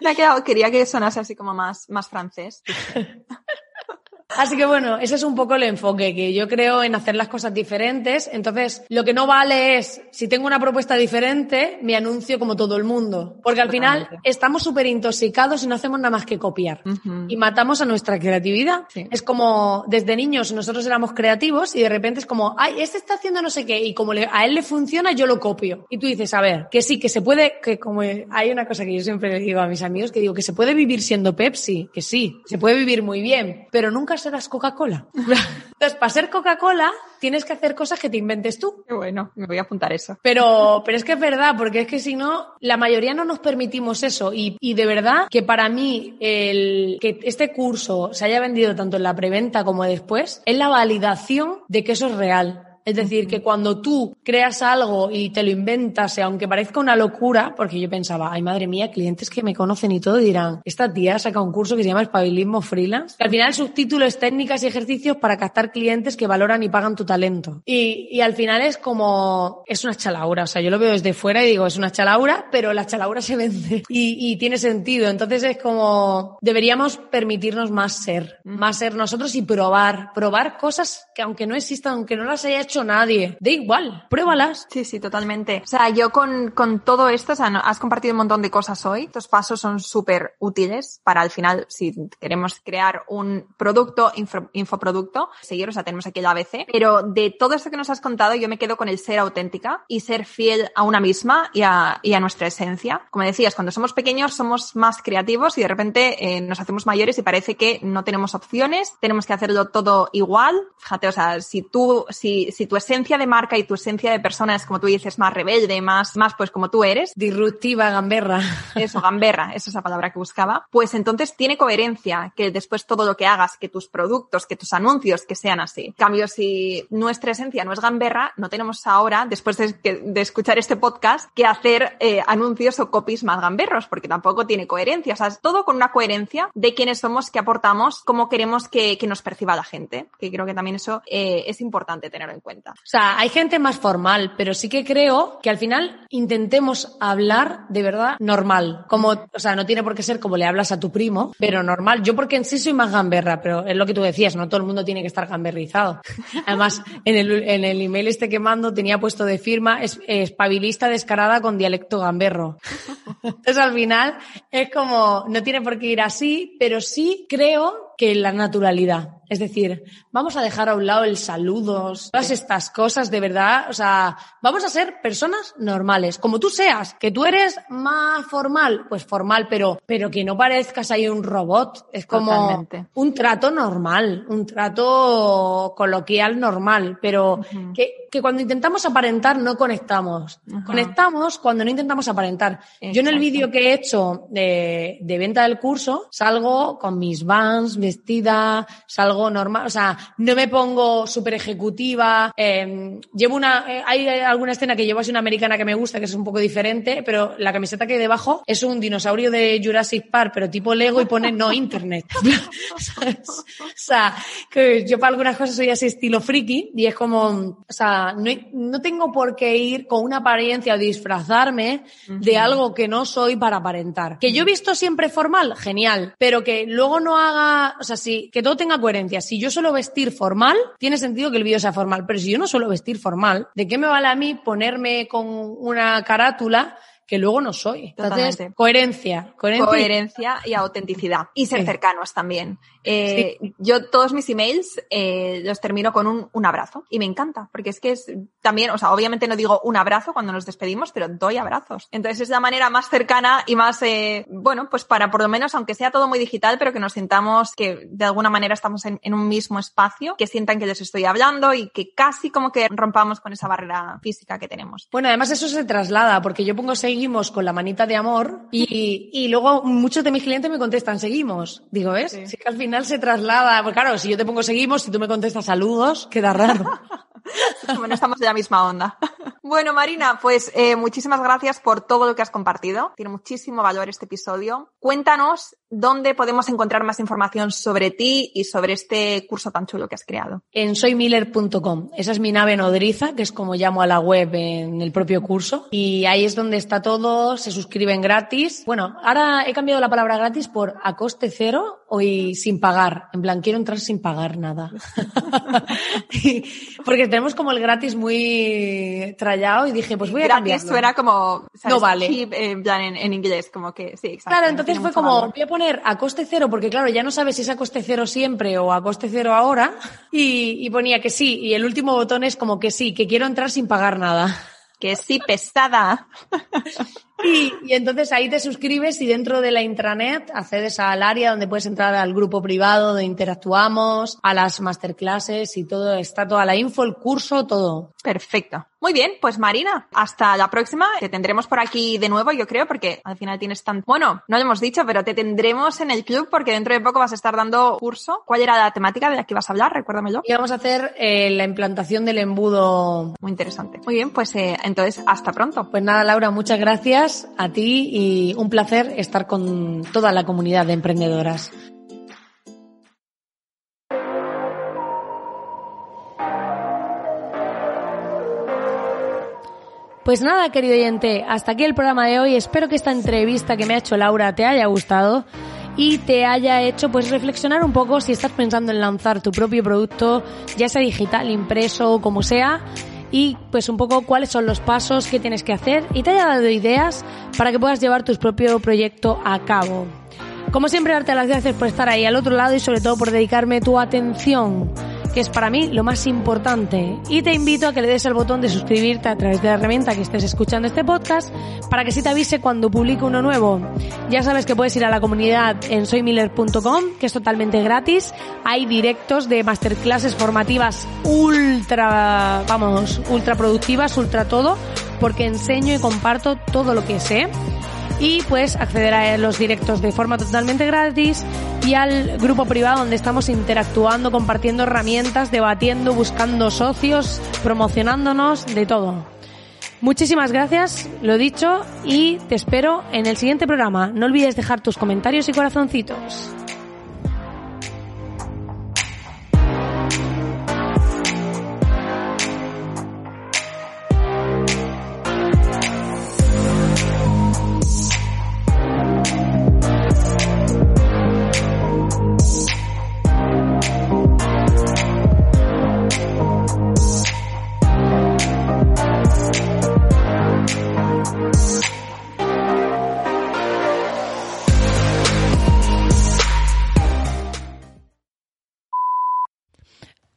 Me ha quedado, quería que sonase así como más, más francés. Así que bueno, ese es un poco el enfoque, que yo creo en hacer las cosas diferentes. Entonces, lo que no vale es, si tengo una propuesta diferente, me anuncio como todo el mundo. Porque al final estamos súper intoxicados y no hacemos nada más que copiar. Y matamos a nuestra creatividad. Sí. Es como, desde niños nosotros éramos creativos y de repente es como, ay, este está haciendo no sé qué y como le- a él le funciona, yo lo copio. Y tú dices, a ver, que sí, que se puede, que como hay una cosa que yo siempre le digo a mis amigos, que digo, que se puede vivir siendo Pepsi, que sí, se puede vivir muy bien, pero nunca serás Coca-Cola. Entonces, para ser Coca-Cola, tienes que hacer cosas que te inventes tú. Qué bueno, me voy a apuntar eso. Pero, pero es que es verdad, porque es que si no, la mayoría no nos permitimos eso. Y, y de verdad que para mí, el que este curso se haya vendido tanto en la preventa como después, es la validación de que eso es real. Es decir, que cuando tú creas algo y te lo inventas, aunque parezca una locura, porque yo pensaba, ay madre mía, clientes que me conocen y todo dirán, esta tía saca un curso que se llama Espabilismo Freelance, que al final el subtítulo es técnicas y ejercicios para captar clientes que valoran y pagan tu talento. Y, y al final es como, es una chalaura, o sea, yo lo veo desde fuera y digo, es una chalaura, pero la chalaura se vende y, y tiene sentido. Entonces es como, deberíamos permitirnos más ser, más ser nosotros y probar, probar cosas que aunque no existan, aunque no las haya hecho hecho nadie. Da igual, pruébalas. Sí, sí, totalmente. O sea, yo con, con todo esto, o sea, has compartido un montón de cosas hoy. Estos pasos son súper útiles para al final, si queremos crear un producto, info- infoproducto, seguir, o sea, tenemos aquí el ABC. Pero de todo esto que nos has contado, yo me quedo con el ser auténtica y ser fiel a una misma y a, y a nuestra esencia. Como decías, cuando somos pequeños somos más creativos y de repente eh, nos hacemos mayores y parece que no tenemos opciones, tenemos que hacerlo todo igual. Fíjate, o sea, si tú, si, si tu esencia de marca y tu esencia de persona es como tú dices, más rebelde, más, más pues como tú eres, Disruptiva, gamberra. eso, gamberra, esa es la palabra que buscaba, pues entonces tiene coherencia que después todo lo que hagas, que tus productos, que tus anuncios, que sean así. En cambio, si nuestra esencia no es gamberra, no tenemos ahora, después de, escuchar este podcast, que hacer eh, anuncios o copies más gamberros, porque tampoco tiene coherencia. O sea, es todo con una coherencia de quiénes somos, qué aportamos, cómo queremos que, que nos perciba la gente, que creo que también eso eh, es importante tenerlo en cuenta. O sea, hay gente más formal, pero sí que creo que al final intentemos hablar de verdad normal. Como, o sea, no tiene por qué ser como le hablas a tu primo, pero normal. Yo porque en sí soy más gamberra, pero es lo que tú decías, no todo el mundo tiene que estar gamberrizado. Además, en el, en el email este que mando tenía puesto de firma es, espabilista descarada con dialecto gamberro. Entonces al final es como, no tiene por qué ir así, pero sí creo que la naturalidad. Es decir, vamos a dejar a un lado el saludos, todas estas cosas de verdad. O sea, vamos a ser personas normales, como tú seas. Que tú eres más formal, pues formal, pero, pero que no parezcas ahí un robot. Es como Totalmente. un trato normal, un trato coloquial normal, pero que, que cuando intentamos aparentar no conectamos. Conectamos cuando no intentamos aparentar. Yo en el vídeo que he hecho de, de venta del curso salgo con mis vans, vestida, salgo normal, o sea, no me pongo súper ejecutiva, eh, llevo una, eh, hay alguna escena que llevo así una americana que me gusta, que es un poco diferente, pero la camiseta que hay debajo es un dinosaurio de Jurassic Park, pero tipo Lego y pone no internet. ¿Sabes? O sea, que yo para algunas cosas soy así estilo friki y es como, o sea, no, no tengo por qué ir con una apariencia o disfrazarme de algo que no soy para aparentar. Que yo he visto siempre formal, genial, pero que luego no haga, o sea, sí, que todo tenga coherencia. Si yo suelo vestir formal, tiene sentido que el vídeo sea formal, pero si yo no suelo vestir formal, ¿de qué me vale a mí ponerme con una carátula que luego no soy? Entonces, Totalmente. coherencia, coherencia. y- coherencia y autenticidad. Y ser Sí. cercanos también. Eh, Yo todos mis emails eh, los termino con un, un abrazo y me encanta, porque es que es también, o sea, obviamente no digo un abrazo cuando nos despedimos, pero doy abrazos. Entonces es la manera más cercana y más, eh, bueno, pues para por lo menos, aunque sea todo muy digital, pero que nos sintamos que de alguna manera estamos en, en un mismo espacio, que sientan que les estoy hablando y que casi como que rompamos con esa barrera física que tenemos. Bueno, además eso se traslada, porque yo pongo seguimos con la manita de amor y, y luego muchos de mis clientes me contestan seguimos. Digo, ¿ves? Sí. Que al final se traslada. Pues claro, si yo te pongo seguimos, si tú me contestas saludos, queda raro. Bueno, estamos en la misma onda. Bueno, Marina, pues eh, muchísimas gracias por todo lo que has compartido. Tiene muchísimo valor este episodio. Cuéntanos dónde podemos encontrar más información sobre ti y sobre este curso tan chulo que has creado. en soymiller.com. Esa es mi nave nodriza, que es como llamo a la web en el propio curso. Y ahí es donde está todo, se suscriben gratis. Bueno, ahora he cambiado la palabra gratis por a coste cero y sin pagar. En plan, quiero entrar sin pagar nada. Porque tenemos como el gratis muy trallado y dije, pues voy a Gratis cambiarlo. suena como... ¿sabes? No vale. cheap, eh, en plan, en, en inglés, como que sí, exacto. Claro, entonces fue como, valor. voy a poner a coste cero, porque claro, ya no sabes si es a coste cero siempre o a coste cero ahora. Y, y ponía que sí, y el último botón es como que sí, que quiero entrar sin pagar nada. Que sí, pesada. Y, y entonces ahí te suscribes y dentro de la intranet accedes al área donde puedes entrar al grupo privado donde interactuamos, a las masterclasses y todo, está toda la info, el curso, todo. Perfecto. Muy bien, pues Marina, hasta la próxima. Te tendremos por aquí de nuevo, yo creo, porque al final tienes tan... Bueno, no lo hemos dicho, pero te tendremos en el club porque dentro de poco vas a estar dando curso. ¿Cuál era la temática de la que ibas a hablar? Recuérdamelo. Y vamos a hacer eh, la implantación del embudo. Muy interesante. Muy bien, pues eh, entonces hasta pronto. Pues nada, Laura, muchas gracias a ti y un placer estar con toda la comunidad de emprendedoras. Pues nada, querido oyente, hasta aquí el programa de hoy. Espero que esta entrevista que me ha hecho Laura te haya gustado y te haya hecho pues reflexionar un poco si estás pensando en lanzar tu propio producto, ya sea digital, impreso o como sea, y pues un poco cuáles son los pasos que tienes que hacer y te haya dado ideas para que puedas llevar tu propio proyecto a cabo. Como siempre, darte las gracias por estar ahí al otro lado y sobre todo por dedicarme tu atención que es para mí lo más importante. Y te invito a que le des al botón de suscribirte a través de la herramienta que estés escuchando este podcast para que sí te avise cuando publico uno nuevo. Ya sabes que puedes ir a la comunidad en soymiller.com, que es totalmente gratis. Hay directos de masterclasses formativas ultra, vamos, ultra productivas, ultra todo, porque enseño y comparto todo lo que sé y pues acceder a los directos de forma totalmente gratis y al grupo privado donde estamos interactuando, compartiendo herramientas, debatiendo, buscando socios, promocionándonos, de todo. Muchísimas gracias, lo dicho, y te espero en el siguiente programa. No olvides dejar tus comentarios y corazoncitos.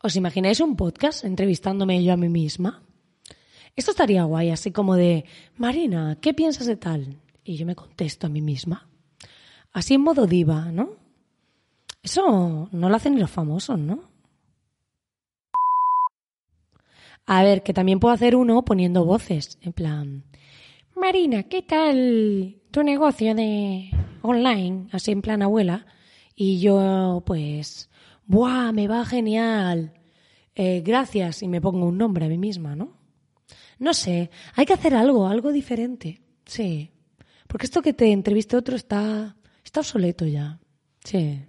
¿Os imagináis un podcast entrevistándome yo a mí misma? Esto estaría guay, así como de, Marina, ¿qué piensas de tal? Y yo me contesto a mí misma. Así en modo diva, ¿no? Eso no lo hacen ni los famosos, ¿no? A ver, que también puedo hacer uno poniendo voces, en plan, Marina, ¿qué tal tu negocio de online? Así en plan abuela. Y yo, pues, ¡buah! Me va genial. Eh, gracias. Y me pongo un nombre a mí misma, ¿no? No sé, hay que hacer algo, algo diferente. Sí. Porque esto que te entreviste otro está, está obsoleto ya. Sí.